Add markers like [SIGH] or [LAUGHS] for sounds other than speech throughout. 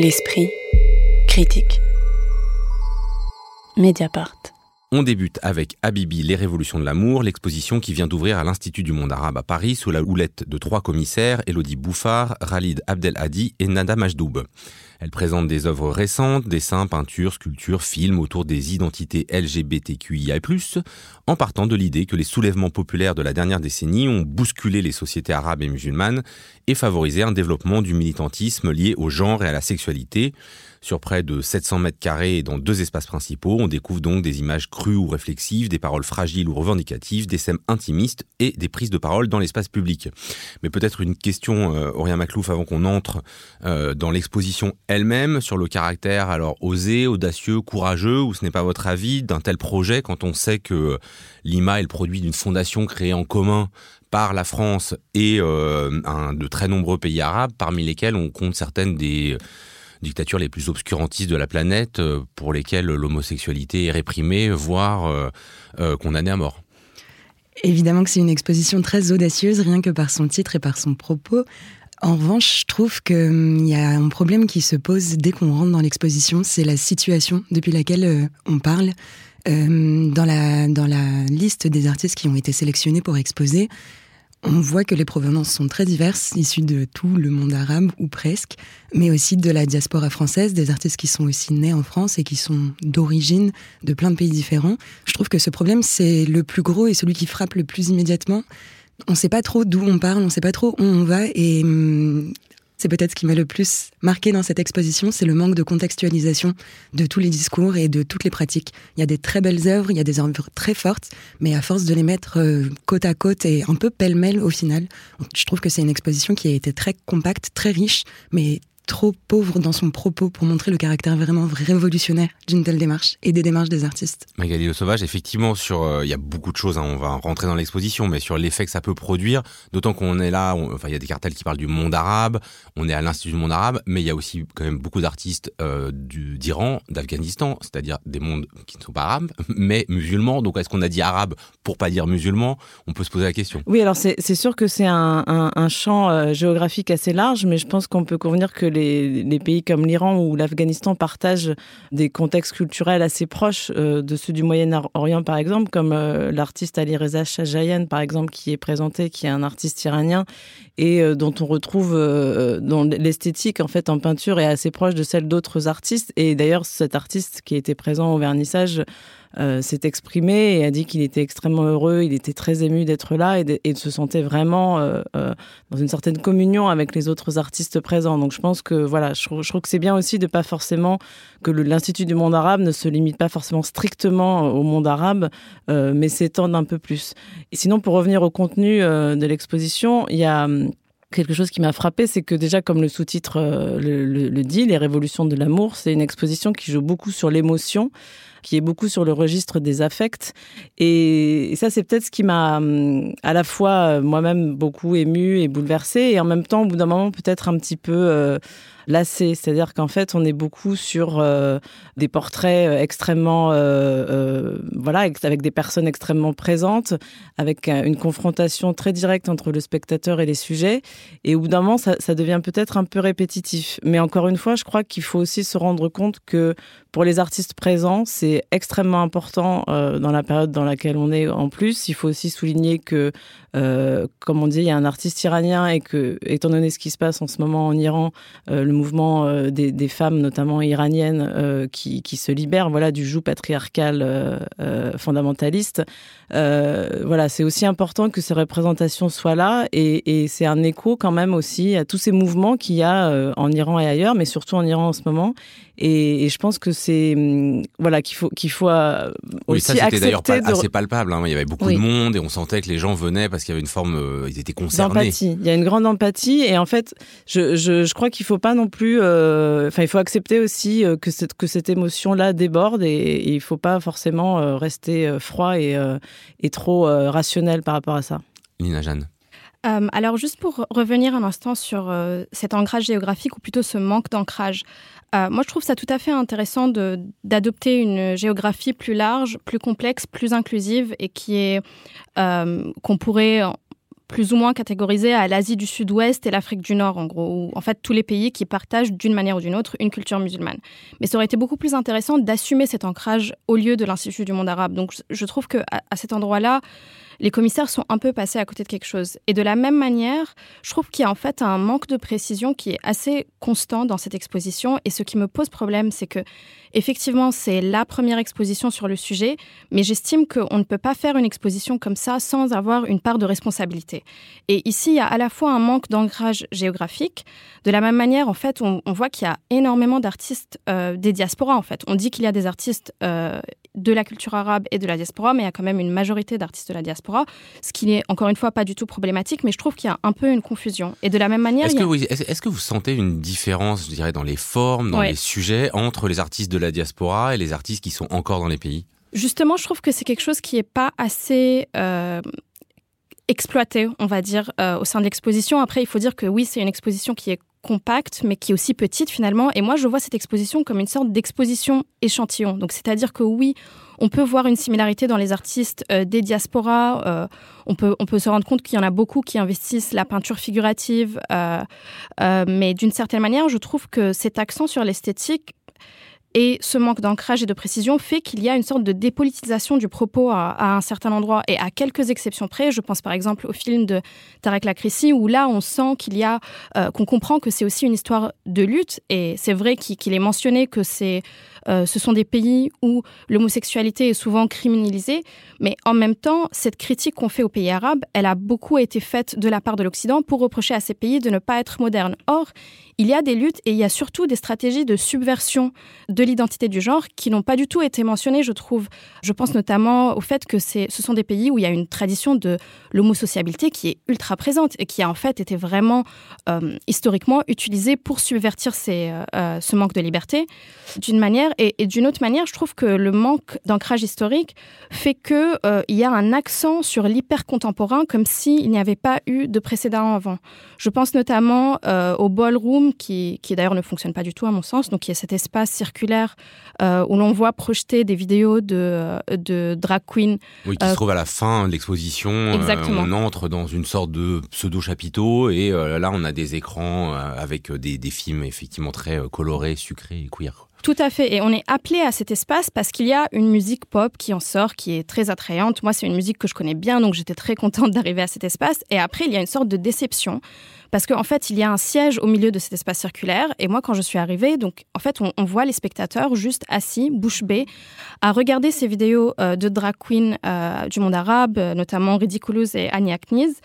l'esprit critique. Mediapart. On débute avec Habibi, les révolutions de l'amour, l'exposition qui vient d'ouvrir à l'Institut du monde arabe à Paris sous la houlette de trois commissaires, Elodie Bouffard, Khalid Abdelhadi et Nada Majdoub. Elle présente des œuvres récentes, dessins, peintures, sculptures, films autour des identités LGBTQIA+, en partant de l'idée que les soulèvements populaires de la dernière décennie ont bousculé les sociétés arabes et musulmanes et favorisé un développement du militantisme lié au genre et à la sexualité, sur près de 700 mètres carrés et dans deux espaces principaux, on découvre donc des images crues ou réflexives, des paroles fragiles ou revendicatives, des scènes intimistes et des prises de parole dans l'espace public. Mais peut-être une question, euh, Aurélien Maclouf, avant qu'on entre euh, dans l'exposition elle-même, sur le caractère alors osé, audacieux, courageux, ou ce n'est pas votre avis d'un tel projet quand on sait que l'IMA est le produit d'une fondation créée en commun par la France et euh, un, de très nombreux pays arabes, parmi lesquels on compte certaines des dictatures les plus obscurantistes de la planète euh, pour lesquelles l'homosexualité est réprimée, voire euh, euh, condamnée à mort. Évidemment que c'est une exposition très audacieuse, rien que par son titre et par son propos. En revanche, je trouve qu'il hum, y a un problème qui se pose dès qu'on rentre dans l'exposition, c'est la situation depuis laquelle on parle. dans, la, dans la liste des artistes qui ont été sélectionnés pour exposer, on voit que les provenances sont très diverses, issues de tout le monde arabe ou presque, mais aussi de la diaspora française, des artistes qui sont aussi nés en France et qui sont d'origine de plein de pays différents. Je trouve que ce problème, c'est le plus gros et celui qui frappe le plus immédiatement. On sait pas trop d'où on parle, on ne sait pas trop où on va et hum, c'est peut-être ce qui m'a le plus marqué dans cette exposition, c'est le manque de contextualisation de tous les discours et de toutes les pratiques. Il y a des très belles œuvres, il y a des œuvres très fortes, mais à force de les mettre euh, côte à côte et un peu pêle-mêle au final, je trouve que c'est une exposition qui a été très compacte, très riche, mais trop pauvre dans son propos pour montrer le caractère vraiment révolutionnaire d'une telle démarche et des démarches des artistes. Magali Le Sauvage, effectivement, sur euh, il y a beaucoup de choses, hein, on va rentrer dans l'exposition, mais sur l'effet que ça peut produire, d'autant qu'on est là, enfin il y a des cartels qui parlent du monde arabe, on est à l'Institut du monde arabe, mais il y a aussi quand même beaucoup d'artistes euh, d'Iran, d'Afghanistan, c'est-à-dire des mondes qui ne sont pas arabes, [LAUGHS] mais musulmans. Donc est-ce qu'on a dit arabe pour pas dire musulman? On peut se poser la question. Oui, alors c'est sûr que c'est un, un, champ euh, géographique assez large, mais je pense qu'on peut convenir que les les, pays comme l'Iran ou l'Afghanistan partagent des contextes culturels assez proches euh, de ceux du Moyen-Orient, par exemple, comme euh, l'artiste Ali Reza Shajayan, par exemple, qui est présenté, qui est un artiste iranien et euh, dont on retrouve dont l'esthétique en fait en peinture est assez proche de celle d'autres artistes. Et d'ailleurs, cet artiste qui était présent au vernissage euh, s'est exprimé et a dit qu'il était extrêmement heureux, il était très ému d'être là et de, se sentait vraiment euh, euh, dans une certaine communion avec les autres artistes présents. Donc je pense que voilà, je, trouve que c'est bien aussi de pas forcément que l'Institut du monde arabe ne se limite pas forcément strictement au monde arabe, mais s'étende un peu plus. Et sinon, pour revenir au contenu de l'exposition, il y a hum, quelque chose qui m'a frappé, c'est que déjà, comme le sous-titre le, le, dit, Les révolutions de l'amour, c'est une exposition qui joue beaucoup sur l'émotion qui est beaucoup sur le registre des affects. Et ça, c'est peut-être ce qui m'a hum, à la fois euh, moi-même beaucoup ému et bouleversé, et en même temps, au bout d'un moment, peut-être un petit peu euh, lassé. C'est-à-dire qu'en fait, on est beaucoup sur euh, des portraits extrêmement, voilà, avec des personnes extrêmement présentes, avec une confrontation très directe entre le spectateur et les sujets. Et au bout d'un moment, ça devient peut-être un peu répétitif. Mais encore une fois, je crois qu'il faut aussi se rendre compte que pour les artistes présents, c'est extrêmement important dans la période dans laquelle on est. En plus, il faut aussi souligner que, comme on dit, il y a un artiste iranien et que, étant donné ce qui se passe en ce moment en Iran, le mouvement euh, des, femmes, notamment iraniennes, euh, qui, se libèrent voilà, du joug patriarcal euh, fondamentaliste. voilà, c'est aussi important que ces représentations soient là et, c'est un écho quand même aussi à tous ces mouvements qu'il y a en Iran et ailleurs, mais surtout en Iran en ce moment. Et, je pense que c'est hum, voilà qu'il faut qu'il faut oui, ça c'était d'ailleurs assez palpable. Hein. Il y avait beaucoup de monde et on sentait que les gens venaient parce qu'il y avait une forme, ils étaient concernés. Il y a une grande empathie et en fait, je, je, je crois qu'il faut pas non plus. Euh, enfin, il faut accepter aussi euh, que cette, que cette émotion-là déborde et, il ne faut pas forcément euh, rester froid et, et trop rationnel par rapport à ça. Nina Jeanne. Alors, juste pour revenir un instant sur cet ancrage géographique, ou plutôt ce manque d'ancrage, moi je trouve ça tout à fait intéressant d'adopter une géographie plus large, plus complexe, plus inclusive et qui est qu'on pourrait plus ou moins catégorisé à l'Asie du Sud-Ouest et l'Afrique du Nord, en gros, ou en fait tous les pays qui partagent d'une manière ou d'une autre une culture musulmane. Mais ça aurait été beaucoup plus intéressant d'assumer cet ancrage au lieu de l'Institut du monde arabe. Donc je trouve que à cet endroit-là, les commissaires sont un peu passés à côté de quelque chose. Et de la même manière, je trouve qu'il y a en fait un manque de précision qui est assez constant dans cette exposition. Et ce qui me pose problème, c'est que effectivement, c'est la première exposition sur le sujet, mais j'estime qu'on ne peut pas faire une exposition comme ça sans avoir une part de responsabilité. Et ici, il y a à la fois un manque d'ancrage géographique. De la même manière, en fait, on, voit qu'il y a énormément d'artistes euh, des diasporas. En fait, on dit qu'il y a des artistes euh, de la culture arabe et de la diaspora, mais il y a quand même une majorité d'artistes de la diaspora, ce qui n'est encore une fois pas du tout problématique, mais je trouve qu'il y a un peu une confusion. Et de la même manière... Est-ce que, que, vous sentez une différence, je dirais, dans les formes, dans les sujets, entre les artistes de la diaspora et les artistes qui sont encore dans les pays? Justement, je trouve que c'est quelque chose qui n'est pas assez... Euh, exploité, on va dire, euh, au sein de l'exposition. Après, il faut dire que oui, c'est une exposition qui est compacte, mais qui est aussi petite finalement. Et moi, je vois cette exposition comme une sorte d'exposition échantillon. Donc, c'est-à-dire que oui, on peut voir une similarité dans les artistes euh, des diasporas. Euh, on, peut, on peut se rendre compte qu'il y en a beaucoup qui investissent la peinture figurative. Euh, mais d'une certaine manière, je trouve que cet accent sur l'esthétique et ce manque d'ancrage et de précision fait qu'il y a une sorte de dépolitisation du propos à, un certain endroit. Et à quelques exceptions près, je pense par exemple au film de Tarek Lakrissi, où là on sent qu'il y a, euh, qu'on comprend que c'est aussi une histoire de lutte. Et c'est vrai qu'il est mentionné que c'est euh, ce sont des pays où l'homosexualité est souvent criminalisée, mais en même temps, cette critique qu'on fait aux pays arabes, elle a beaucoup été faite de la part de l'Occident pour reprocher à ces pays de ne pas être modernes. Or, il y a des luttes et il y a surtout des stratégies de subversion de l'identité du genre qui n'ont pas du tout été mentionnées, je trouve. Je pense notamment au fait que ce sont des pays où il y a une tradition de l'homosociabilité qui est ultra présente et qui a en fait été vraiment euh, historiquement utilisée pour subvertir euh, ce manque de liberté d'une manière et, d'une autre manière, je trouve que le manque d'ancrage historique fait qu'il euh, y a un accent sur l'hyper contemporain comme s'il n'y avait pas eu de précédent avant. Je pense notamment euh, au ballroom qui, qui d'ailleurs ne fonctionne pas du tout à mon sens, donc il y a cet espace circulaire euh, où l'on voit projeter des vidéos de, de drag queen. Oui, qui se trouve à la fin de l'exposition. Exactement. on entre dans une sorte de pseudo chapiteau et là on a des écrans avec des, des films effectivement très colorés, sucrés et queer. Tout à fait. Et on est appelé à cet espace parce qu'il y a une musique pop qui en sort, qui est très attrayante. Moi, c'est une musique que je connais bien, donc j'étais très contente [LAUGHS] d'arriver à cet espace. Et après, il y a une sorte de déception parce qu'en fait, il y a un siège au milieu de cet espace circulaire. Et moi, quand je suis arrivée, donc en fait, on, voit les spectateurs juste assis, bouche bée, à regarder ces vidéos euh, de drag queen euh, du monde arabe, notamment Ridiculous et Annie Akniz.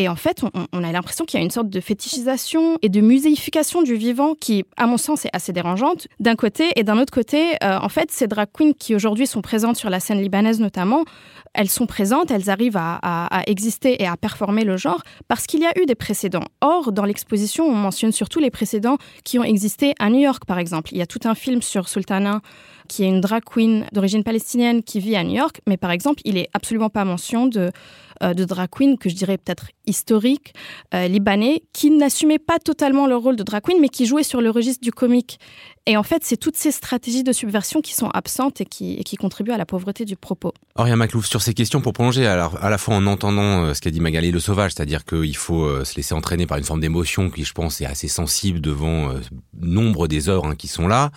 Et en fait, on, a l'impression qu'il y a une sorte de fétichisation et de muséification du vivant qui, à mon sens, est assez dérangeante d'un côté. Et d'un autre côté, euh, en fait, ces drag queens qui aujourd'hui sont présentes sur la scène libanaise notamment, elles sont présentes, elles arrivent à, exister et à performer le genre parce qu'il y a eu des précédents. Or, dans l'exposition, on mentionne surtout les précédents qui ont existé à New York, par exemple. Il y a tout un film sur Sultana qui est une drag queen d'origine palestinienne qui vit à New York, mais par exemple, il est absolument pas mention de euh, de drag queen que je dirais peut-être historique, euh, libanais, qui n'assumaient pas totalement leur rôle de drag queen, mais qui jouaient sur le registre du comique. Et en fait, c'est toutes ces stratégies de subversion qui sont absentes et qui, contribuent à la pauvreté du propos. Auria Maclouf, sur ces questions, pour prolonger, alors, à la fois en entendant euh, ce qu'a dit Magali Le Sauvage, c'est-à-dire qu'il faut se laisser entraîner par une forme d'émotion qui, je pense, est assez sensible devant nombre des œuvres hein, qui sont là,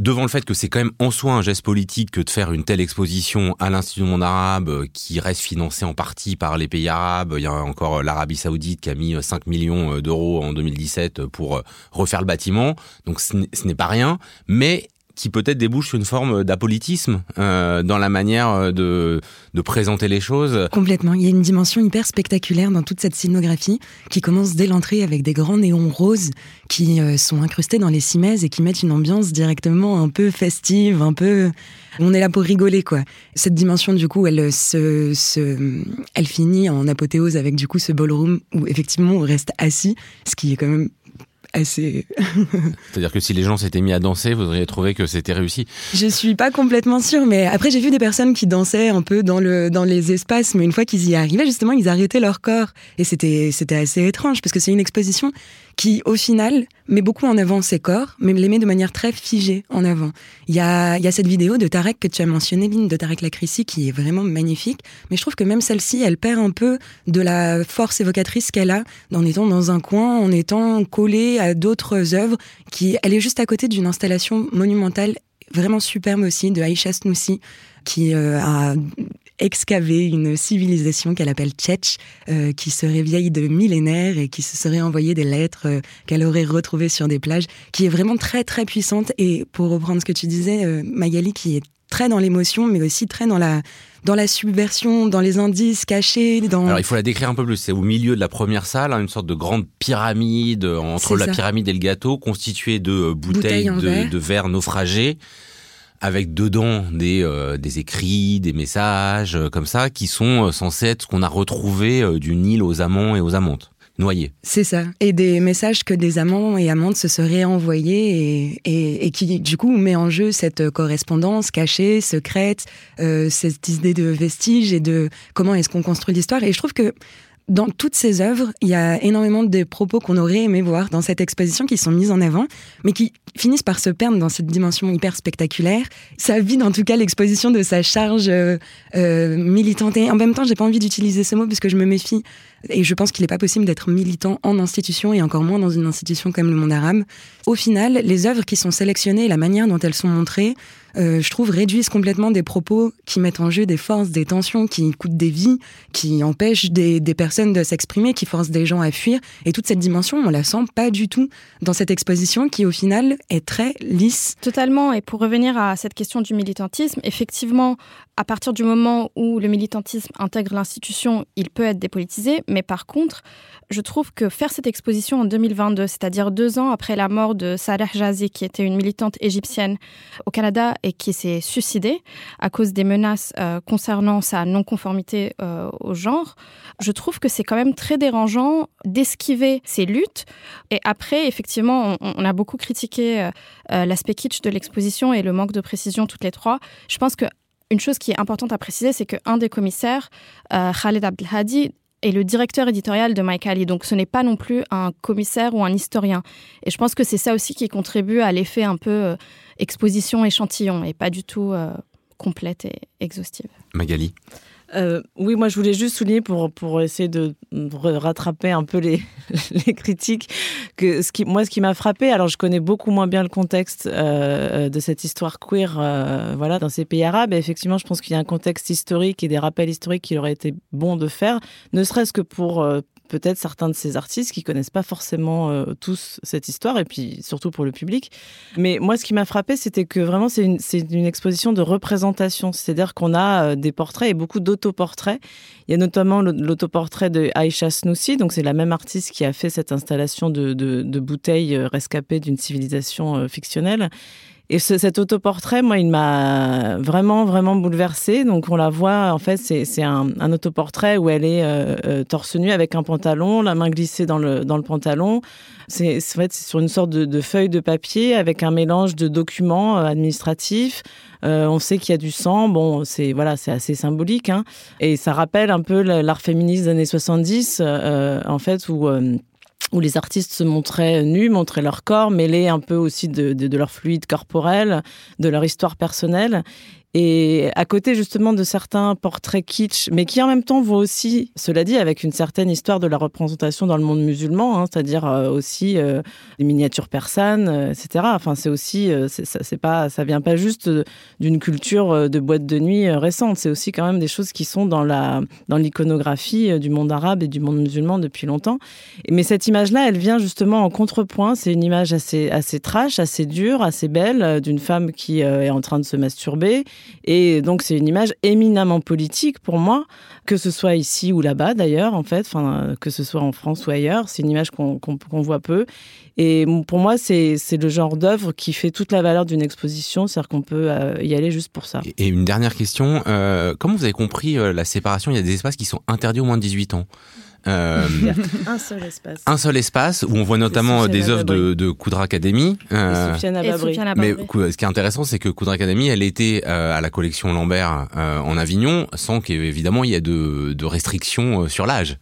devant le fait que c'est quand même en soi un geste politique que de faire une telle exposition à l'Institut du monde arabe euh, qui reste financé en partie par les pays arabes. Il y a encore euh, l'Arabie saoudite qui a mis 5 euh, millions d'euros en 2017 pour refaire le bâtiment. Donc ce n'est pas rien. Mais qui peut-être débouche sur une forme d'apolitisme euh, dans la manière euh, de, présenter les choses. Complètement. Il y a une dimension hyper spectaculaire dans toute cette scénographie qui commence dès l'entrée avec des grands néons roses qui euh, sont incrustés dans les cimaises et qui mettent une ambiance directement un peu festive, un peu... On est là pour rigoler, quoi. Cette dimension, du coup, elle se, se, elle finit en apothéose avec, du coup, ce ballroom où, effectivement, on reste assis, ce qui est quand même assez. C'est-à-dire que si les gens s'étaient mis à danser, vous auriez trouvé que c'était réussi Je suis pas complètement sûre, mais après j'ai vu des personnes qui dansaient un peu dans, le, dans les espaces, mais une fois qu'ils y arrivaient, justement, ils arrêtaient leur corps. Et c'était, c'était assez étrange, parce que c'est une exposition qui, au final, met beaucoup en avant ses corps, mais les met de manière très figée en avant. Il y a, y a cette vidéo de Tarek que tu as mentionné, Lynn, de Tarek Lacrissi, qui est vraiment magnifique. Mais je trouve que même celle-ci, elle perd un peu de la force évocatrice qu'elle a en étant dans un coin, en étant collée à d'autres œuvres. Qui, elle est juste à côté d'une installation monumentale vraiment superbe aussi de Aïcha Snoussi qui euh, a excavé une civilisation qu'elle appelle Tchetch, euh, qui serait vieille de millénaires et qui se serait envoyé des lettres euh, qu'elle aurait retrouvées sur des plages, qui est vraiment très très puissante. Et pour reprendre ce que tu disais, euh, Magali, qui est très dans l'émotion, mais aussi très dans la dans la subversion, dans les indices cachés. Dans... Alors il faut la décrire un peu plus. C'est au milieu de la première salle, hein, une sorte de grande pyramide entre la pyramide et le gâteau, constituée de bouteilles, de, verre. de verre naufragés avec dedans des, euh, des écrits, des messages euh, comme ça, qui sont euh, censés être ce qu'on a retrouvé d'une île aux amants et aux amantes. Noyés. C'est ça. Et des messages que des amants et amantes se seraient envoyés et, et, et qui, du coup, met en jeu cette correspondance cachée, secrète, cette idée de vestige et de comment est-ce qu'on construit l'histoire. Et je trouve que dans toutes ces œuvres, il y a énormément de propos qu'on aurait aimé voir dans cette exposition qui sont mis en avant, mais qui finissent par se perdre dans cette dimension hyper spectaculaire. Ça vide en tout cas l'exposition de sa charge euh, euh, militante. Et en même temps, j'ai pas envie d'utiliser ce mot parce que je me méfie et je pense qu'il n'est pas possible d'être militant en institution et encore moins dans une institution comme le monde arabe. Au final, les œuvres qui sont sélectionnées et la manière dont elles sont montrées, euh, je trouve, réduisent complètement des propos qui mettent en jeu des forces, des tensions, qui coûtent des vies, qui empêchent des, des personnes de s'exprimer, qui forcent des gens à fuir. Et toute cette dimension, on la sent pas du tout dans cette exposition qui, au final, est très lisse. Totalement. Et pour revenir à cette question du militantisme, effectivement, à partir du moment où le militantisme intègre l'institution, il peut être dépolitisé. Mais par contre, je trouve que faire cette exposition en 2022, c'est-à-dire deux ans après la mort de Saleh Jazi, qui était une militante égyptienne au Canada et qui s'est suicidée à cause des menaces euh, concernant sa non-conformité euh, au genre, je trouve que c'est quand même très dérangeant d'esquiver ces luttes. Et après, effectivement, on, a beaucoup critiqué euh l'aspect kitsch de l'exposition et le manque de précision toutes les trois. Je pense que une chose qui est importante à préciser, c'est qu'un des commissaires, euh, Khaled Abdelhadi, est le directeur éditorial de Mike Ali. Donc ce n'est pas non plus un commissaire ou un historien. Et je pense que c'est ça aussi qui contribue à l'effet un peu euh, exposition échantillon et pas du tout euh, complète et exhaustive. Magali euh, oui, moi je voulais juste souligner pour, pour essayer de rattraper un peu les, [LAUGHS] les critiques que moi ce qui m'a frappé, alors je connais beaucoup moins bien le contexte euh, de cette histoire queer euh, voilà, dans ces pays arabes, et effectivement je pense qu'il y a un contexte historique et des rappels historiques qu'il aurait été bon de faire, ne serait-ce que pour euh, peut-être certains de ces artistes qui connaissent pas forcément euh, tous cette histoire et puis surtout pour le public. Mais moi, ce qui m'a frappé, c'était que vraiment c'est une, exposition de représentation, c'est-à-dire qu'on a euh, des portraits et beaucoup d'autoportraits. Il y a notamment l'autoportrait de Aïcha Snoussi, donc c'est la même artiste qui a fait cette installation de, bouteilles euh, rescapées d'une civilisation fictionnelle. Et ce, cet autoportrait, moi, il m'a vraiment, vraiment bouleversée. Donc, on la voit, en fait, c'est un, autoportrait où elle est euh, euh, torse nu avec un pantalon, la main glissée dans le, pantalon. C'est en fait, sur une sorte de, feuille de papier avec un mélange de documents euh, administratifs. On sait qu'il y a du sang. Bon, c'est voilà, c'est assez symbolique. Hein. Et ça rappelle un peu l'art féministe des années 70, euh, en fait, où où les artistes se montraient nus, montraient leur corps, mêlés un peu aussi de, leur fluide corporel, de leur histoire personnelle. Et à côté justement de certains portraits kitsch, mais qui en même temps vont aussi, cela dit, avec une certaine histoire de la représentation dans le monde musulman, hein, c'est-à-dire euh, aussi euh, les miniatures persanes, euh, etc. Enfin, c'est aussi, euh, c'est pas, ça vient pas juste d'une culture de boîte de nuit récente. C'est aussi quand même des choses qui sont dans la, dans l'iconographie du monde arabe et du monde musulman depuis longtemps. Mais cette image-là, elle vient justement en contrepoint. C'est une image assez, assez trash, assez dure, assez belle d'une femme qui est en train de se masturber et donc, c'est une image éminemment politique pour moi, que ce soit ici ou là-bas d'ailleurs, en fait, que ce soit en France ou ailleurs. C'est une image qu'on qu qu voit peu. Et pour moi, c'est le genre d'œuvre qui fait toute la valeur d'une exposition, c'est-à-dire qu'on peut euh, y aller juste pour ça. Et une dernière question, euh, comment vous avez compris euh, la séparation? Il y a des espaces qui sont interdits au moins de 18 ans. Euh, un seul espace. Un seul espace où on voit notamment des œuvres de, de Coudra Academy. Euh, mais ce qui est intéressant, c'est que Coudra Academy, elle était euh, à la collection Lambert euh, en Avignon, sans qu'évidemment il y ait de, de restrictions sur l'âge.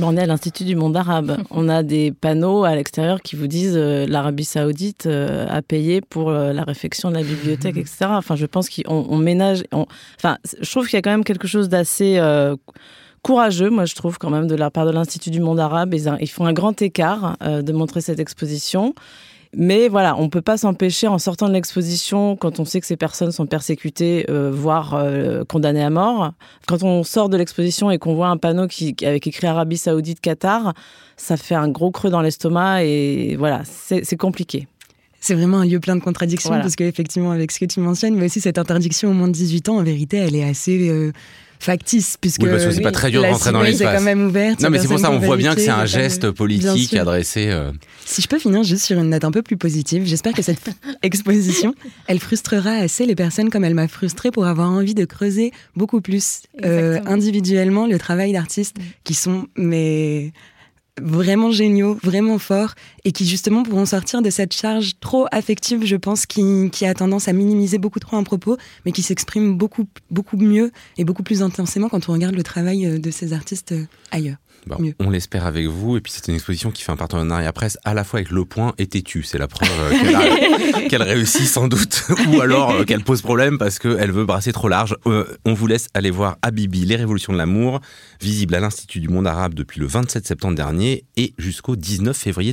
on est à l'Institut du monde arabe. [LAUGHS] on a des panneaux à l'extérieur qui vous disent euh, l'Arabie saoudite euh, a payé pour euh, la réfection de la bibliothèque, etc. Enfin, je pense qu'on ménage... Enfin, je trouve qu'il y a quand même quelque chose d'assez courageux, moi je trouve quand même, de la part de l'Institut du monde arabe. Ils, font un grand écart de montrer cette exposition. Mais voilà, on ne peut pas s'empêcher en sortant de l'exposition, quand on sait que ces personnes sont persécutées, euh, voire euh, condamnées à mort. Quand on sort de l'exposition et qu'on voit un panneau qui, avec écrit Arabie Saoudite Qatar, ça fait un gros creux dans l'estomac et voilà, c'est compliqué. C'est vraiment un lieu plein de contradictions parce qu'effectivement, avec ce que tu mentionnes, mais aussi cette interdiction au moins de 18 ans, en vérité, elle est assez euh, factice puisque oui, parce que c'est pas très dur de rentrer dans l'espace. quand même ouverte. Non, mais c'est pour ça on voit bien que c'est un geste politique adressé. Euh, si je peux finir juste sur une note un peu plus positive, j'espère que cette [LAUGHS] exposition, elle frustrera assez les personnes comme elle m'a frustrée pour avoir envie de creuser beaucoup plus euh, individuellement le travail d'artistes qui sont mais vraiment géniaux, vraiment forts, et qui justement pourront sortir de cette charge trop affective, je pense, qui, qui a tendance à minimiser beaucoup trop un propos, mais qui s'exprime beaucoup, beaucoup mieux et beaucoup plus intensément quand on regarde le travail euh, de ces artistes euh, ailleurs on l'espère avec vous. Et puis c'est une exposition qui fait un partenariat presse à la fois avec Le Point et Tétu. C'est la preuve euh, qu'elle [LAUGHS] réussit sans doute. [LAUGHS] Ou alors euh, qu'elle pose problème parce qu'elle veut brasser trop large. Euh, on vous laisse aller voir Habibi, les révolutions de l'amour, visible à l'Institut du monde arabe depuis le 27 septembre dernier et jusqu'au 19 février